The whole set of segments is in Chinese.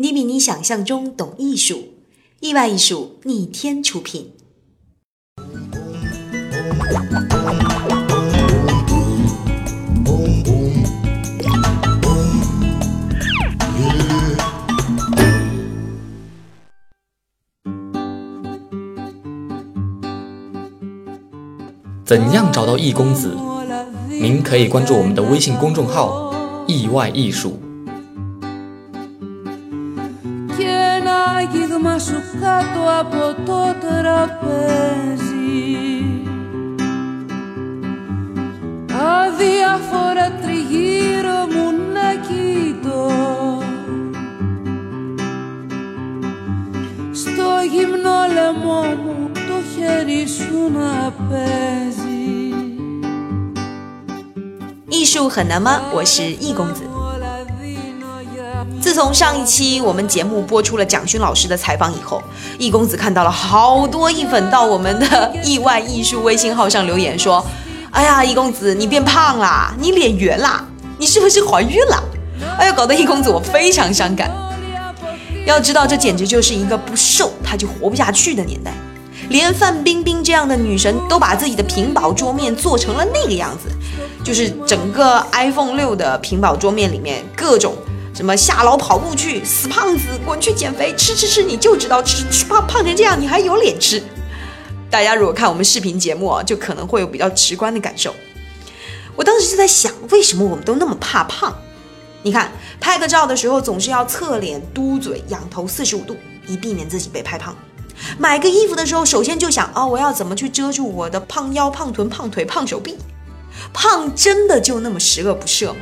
你比你想象中懂艺术，意外艺术逆天出品。怎样找到易公子？您可以关注我们的微信公众号“意外艺术”。艺术很难吗？我是易公子。 自从上一期我们节目播出了蒋勋老师的采访以后，易公子看到了好多易粉到我们的意外艺术微信号上留言说：“哎呀，易公子你变胖啦，你脸圆啦，你是不是怀孕了？”哎呀，搞得易公子我非常伤感。要知道，这简直就是一个不瘦他就活不下去的年代。连范冰冰这样的女神都把自己的屏保桌面做成了那个样子，就是整个 iPhone 六的屏保桌面里面各种什么下楼跑步去，死胖子滚去减肥，吃吃吃，你就知道吃吃胖胖成这样，你还有脸吃？大家如果看我们视频节目啊，就可能会有比较直观的感受。我当时就在想，为什么我们都那么怕胖？你看拍个照的时候总是要侧脸、嘟嘴、仰头四十五度，以避免自己被拍胖。买个衣服的时候，首先就想啊，我要怎么去遮住我的胖腰、胖臀、胖腿、胖手臂？胖真的就那么十恶不赦吗？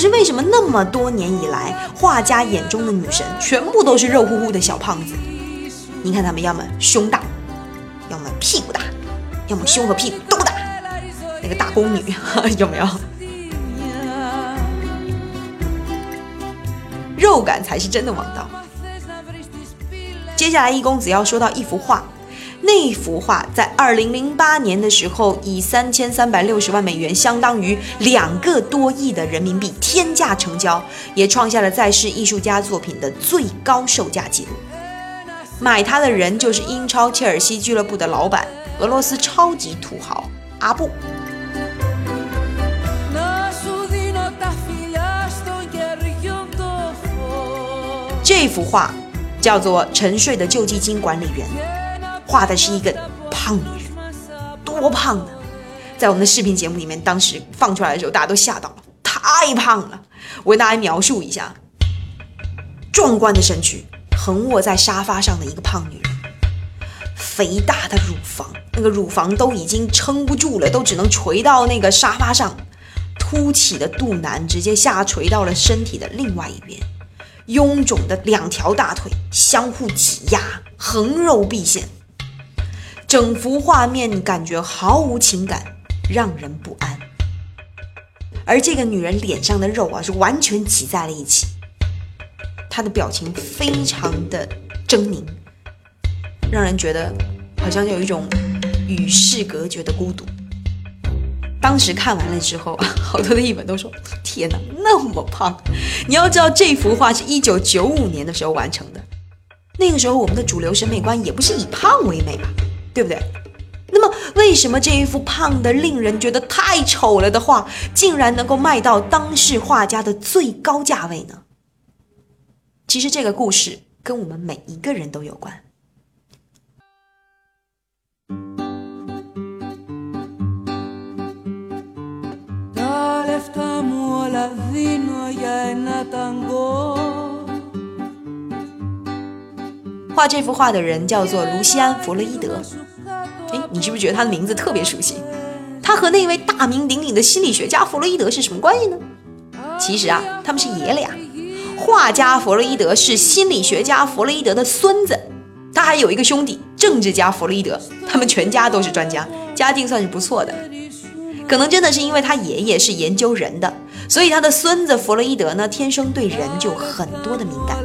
是为什么那么多年以来，画家眼中的女神全部都是肉乎乎的小胖子？你看他们要么胸大。要么屁股大，要么胸和屁股都大，那个大宫女 有没有？肉感才是真的王道。接下来，易公子要说到一幅画，那幅画在二零零八年的时候，以三千三百六十万美元，相当于两个多亿的人民币天价成交，也创下了在世艺术家作品的最高售价纪录。买它的人就是英超切尔西俱乐部的老板，俄罗斯超级土豪阿布。这幅画叫做《沉睡的救济金管理员》，画的是一个胖女人，多胖呢？在我们的视频节目里面，当时放出来的时候，大家都吓到了，太胖了。我为大家描述一下，壮观的身躯。横卧在沙发上的一个胖女人，肥大的乳房，那个乳房都已经撑不住了，都只能垂到那个沙发上。凸起的肚腩直接下垂到了身体的另外一边，臃肿的两条大腿相互挤压，横肉毕现。整幅画面感觉毫无情感，让人不安。而这个女人脸上的肉啊，是完全挤在了一起。她的表情非常的狰狞，让人觉得好像有一种与世隔绝的孤独。当时看完了之后，好多的译本都说：“天哪，那么胖！”你要知道，这幅画是一九九五年的时候完成的，那个时候我们的主流审美观也不是以胖为美吧，对不对？那么，为什么这一幅胖的令人觉得太丑了的画，竟然能够卖到当世画家的最高价位呢？其实这个故事跟我们每一个人都有关。画这幅画的人叫做卢西安·弗洛伊德。哎，你是不是觉得他的名字特别熟悉？他和那位大名鼎鼎的心理学家弗洛伊德是什么关系呢？其实啊，他们是爷俩。画家弗洛伊德是心理学家弗洛伊德的孙子，他还有一个兄弟，政治家弗洛伊德。他们全家都是专家，家境算是不错的。可能真的是因为他爷爷是研究人的，所以他的孙子弗洛伊德呢，天生对人就很多的敏感。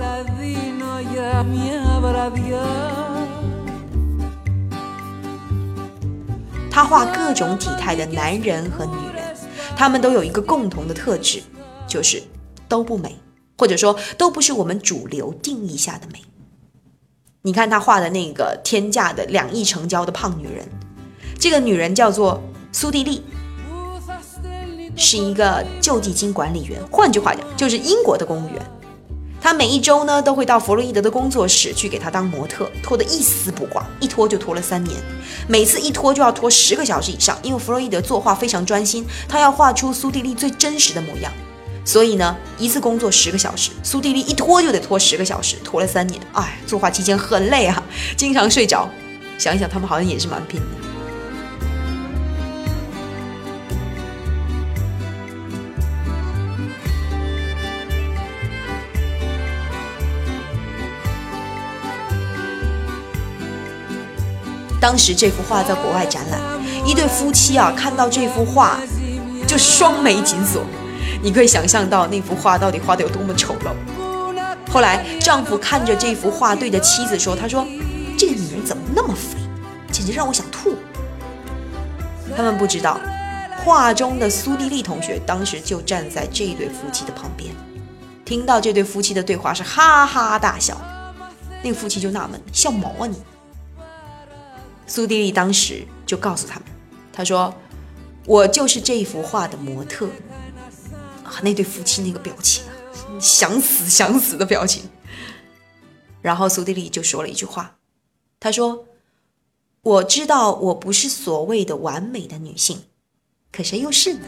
他画各种体态的男人和女人，他们都有一个共同的特质，就是都不美，或者说都不是我们主流定义下的美。你看他画的那个天价的两亿成交的胖女人，这个女人叫做苏蒂丽，是一个救济金管理员，换句话讲，就是英国的公务员。他每一周呢都会到弗洛伊德的工作室去给他当模特，拖得一丝不挂，一拖就拖了三年，每次一拖就要拖十个小时以上。因为弗洛伊德作画非常专心，他要画出苏蒂丽最真实的模样，所以呢一次工作十个小时，苏蒂丽一拖就得拖十个小时，拖了三年。哎，作画期间很累啊，经常睡着。想一想，他们好像也是蛮拼的。当时这幅画在国外展览，一对夫妻啊看到这幅画就双眉紧锁。你可以想象到那幅画到底画得有多么丑陋。后来丈夫看着这幅画，对着妻子说：“他说这个女人怎么那么肥，简直让我想吐。”他们不知道，画中的苏迪丽同学当时就站在这对夫妻的旁边，听到这对夫妻的对话是哈哈大笑。那个夫妻就纳闷：“笑毛啊你！”苏蒂丽当时就告诉他们：“他说，我就是这幅画的模特。”啊，那对夫妻那个表情啊，想死想死的表情。然后苏蒂丽就说了一句话：“他说，我知道我不是所谓的完美的女性，可谁又是呢？”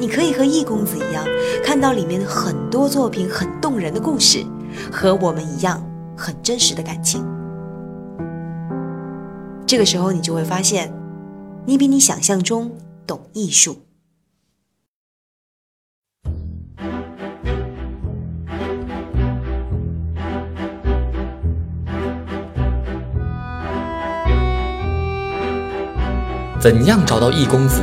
你可以和易公子一样，看到里面很多作品很动人的故事，和我们一样很真实的感情。这个时候，你就会发现，你比你想象中懂艺术。怎样找到易公子？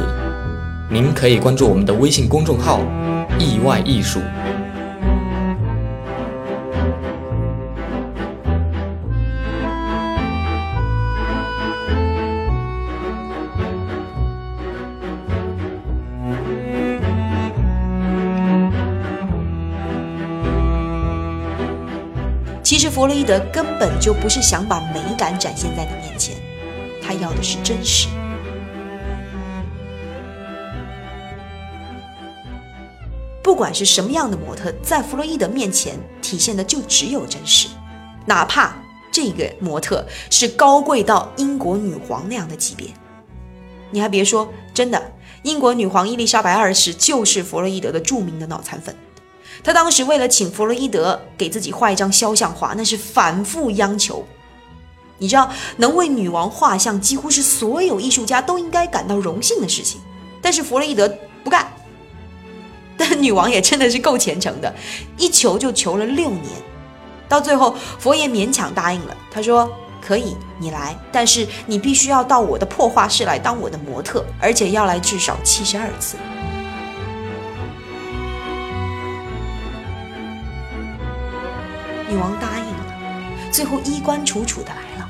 您可以关注我们的微信公众号“意外艺术”。其实，弗洛伊德根本就不是想把美感展现在你面前，他要的是真实。不管是什么样的模特，在弗洛伊德面前体现的就只有真实，哪怕这个模特是高贵到英国女皇那样的级别。你还别说，真的，英国女皇伊丽莎白二世就是弗洛伊德的著名的脑残粉。她当时为了请弗洛伊德给自己画一张肖像画，那是反复央求。你知道，能为女王画像，几乎是所有艺术家都应该感到荣幸的事情，但是弗洛伊德不干。但女王也真的是够虔诚的，一求就求了六年，到最后佛爷勉强答应了。他说：“可以，你来，但是你必须要到我的破画室来当我的模特，而且要来至少七十二次。”女王答应了，最后衣冠楚楚的来了，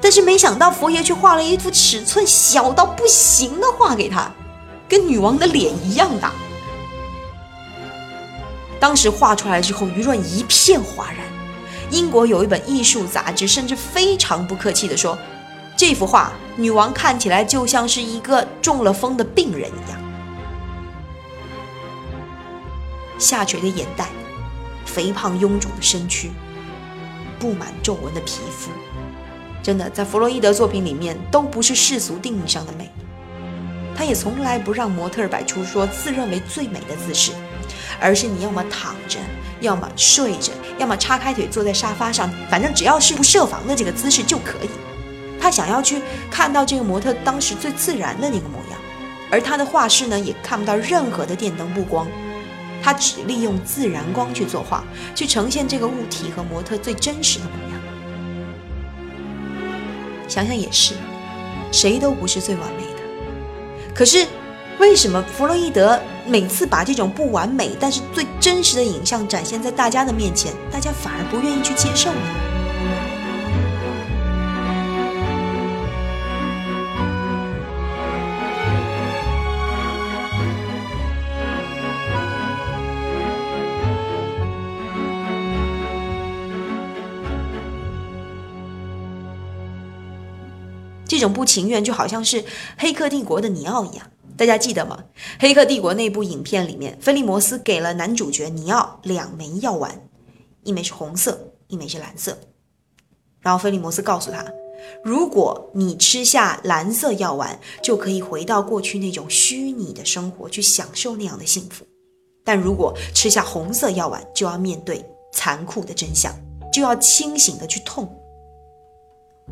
但是没想到佛爷却画了一幅尺寸小到不行的画给他，跟女王的脸一样大。当时画出来之后，舆论一片哗然。英国有一本艺术杂志，甚至非常不客气地说：“这幅画，女王看起来就像是一个中了风的病人一样。”下垂的眼袋，肥胖臃肿的身躯，布满皱纹的皮肤，真的在弗洛伊德作品里面都不是世俗定义上的美。他也从来不让模特摆出说自认为最美的姿势，而是你要么躺着，要么睡着，要么叉开腿坐在沙发上，反正只要是不设防的这个姿势就可以。他想要去看到这个模特当时最自然的那个模样，而他的画室呢也看不到任何的电灯布光，他只利用自然光去作画，去呈现这个物体和模特最真实的模样。想想也是，谁都不是最完美的。可是，为什么弗洛伊德每次把这种不完美但是最真实的影像展现在大家的面前，大家反而不愿意去接受呢？这种不情愿就好像是《黑客帝国》的尼奥一样，大家记得吗？《黑客帝国》那部影片里面，菲利摩斯给了男主角尼奥两枚药丸，一枚是红色，一枚是蓝色。然后菲利摩斯告诉他，如果你吃下蓝色药丸，就可以回到过去那种虚拟的生活，去享受那样的幸福；但如果吃下红色药丸，就要面对残酷的真相，就要清醒的去痛。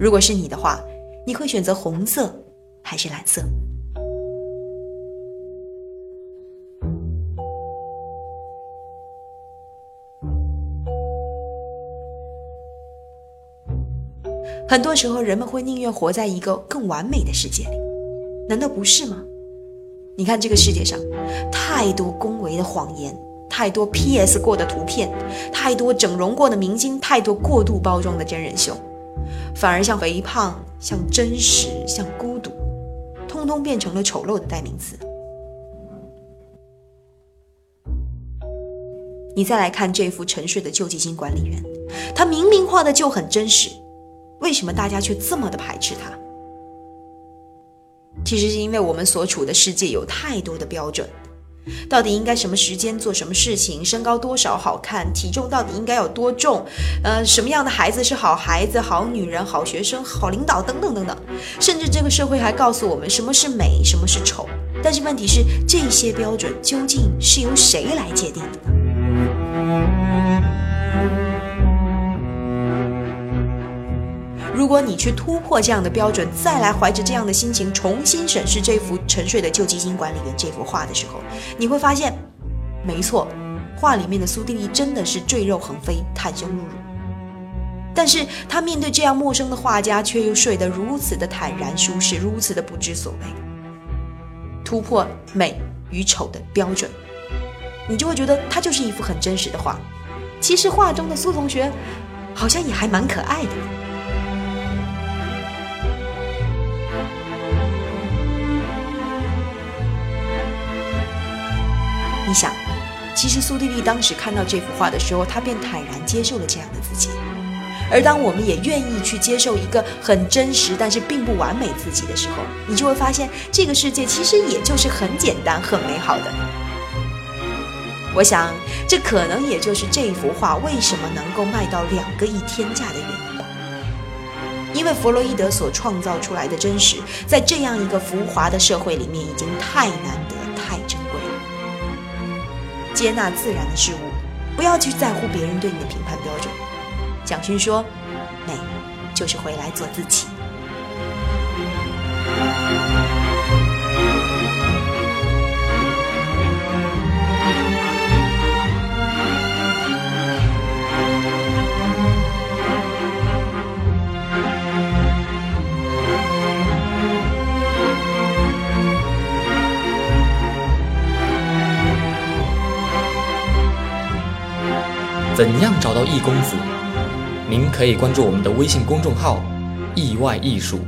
如果是你的话，你会选择红色还是蓝色？很多时候，人们会宁愿活在一个更完美的世界里，难道不是吗？你看这个世界上，太多恭维的谎言，太多 PS 过的图片，太多整容过的明星，太多过度包装的真人秀。反而像肥胖、像真实、像孤独，通通变成了丑陋的代名词。你再来看这幅沉睡的救济金管理员，他明明画的就很真实，为什么大家却这么的排斥他？其实是因为我们所处的世界有太多的标准。到底应该什么时间做什么事情？身高多少好看？体重到底应该有多重？呃，什么样的孩子是好孩子、好女人、好学生、好领导等等等等。甚至这个社会还告诉我们什么是美，什么是丑。但是问题是，这些标准究竟是由谁来界定的呢？如果你去突破这样的标准，再来怀着这样的心情重新审视这幅沉睡的旧基金管理员这幅画的时候，你会发现，没错，画里面的苏蒂丽真的是赘肉横飞、袒胸露乳。但是他面对这样陌生的画家，却又睡得如此的坦然舒适，如此的不知所谓。突破美与丑的标准，你就会觉得他就是一幅很真实的画。其实画中的苏同学，好像也还蛮可爱的。你想，其实苏蒂丽当时看到这幅画的时候，她便坦然接受了这样的自己。而当我们也愿意去接受一个很真实但是并不完美自己的时候，你就会发现这个世界其实也就是很简单、很美好的。我想，这可能也就是这幅画为什么能够卖到两个亿天价的原因吧。因为弗洛伊德所创造出来的真实，在这样一个浮华的社会里面，已经太难得、太珍贵。接纳自然的事物，不要去在乎别人对你的评判标准。蒋勋说：“美，就是回来做自己。”怎样找到易公子？您可以关注我们的微信公众号“意外艺术”。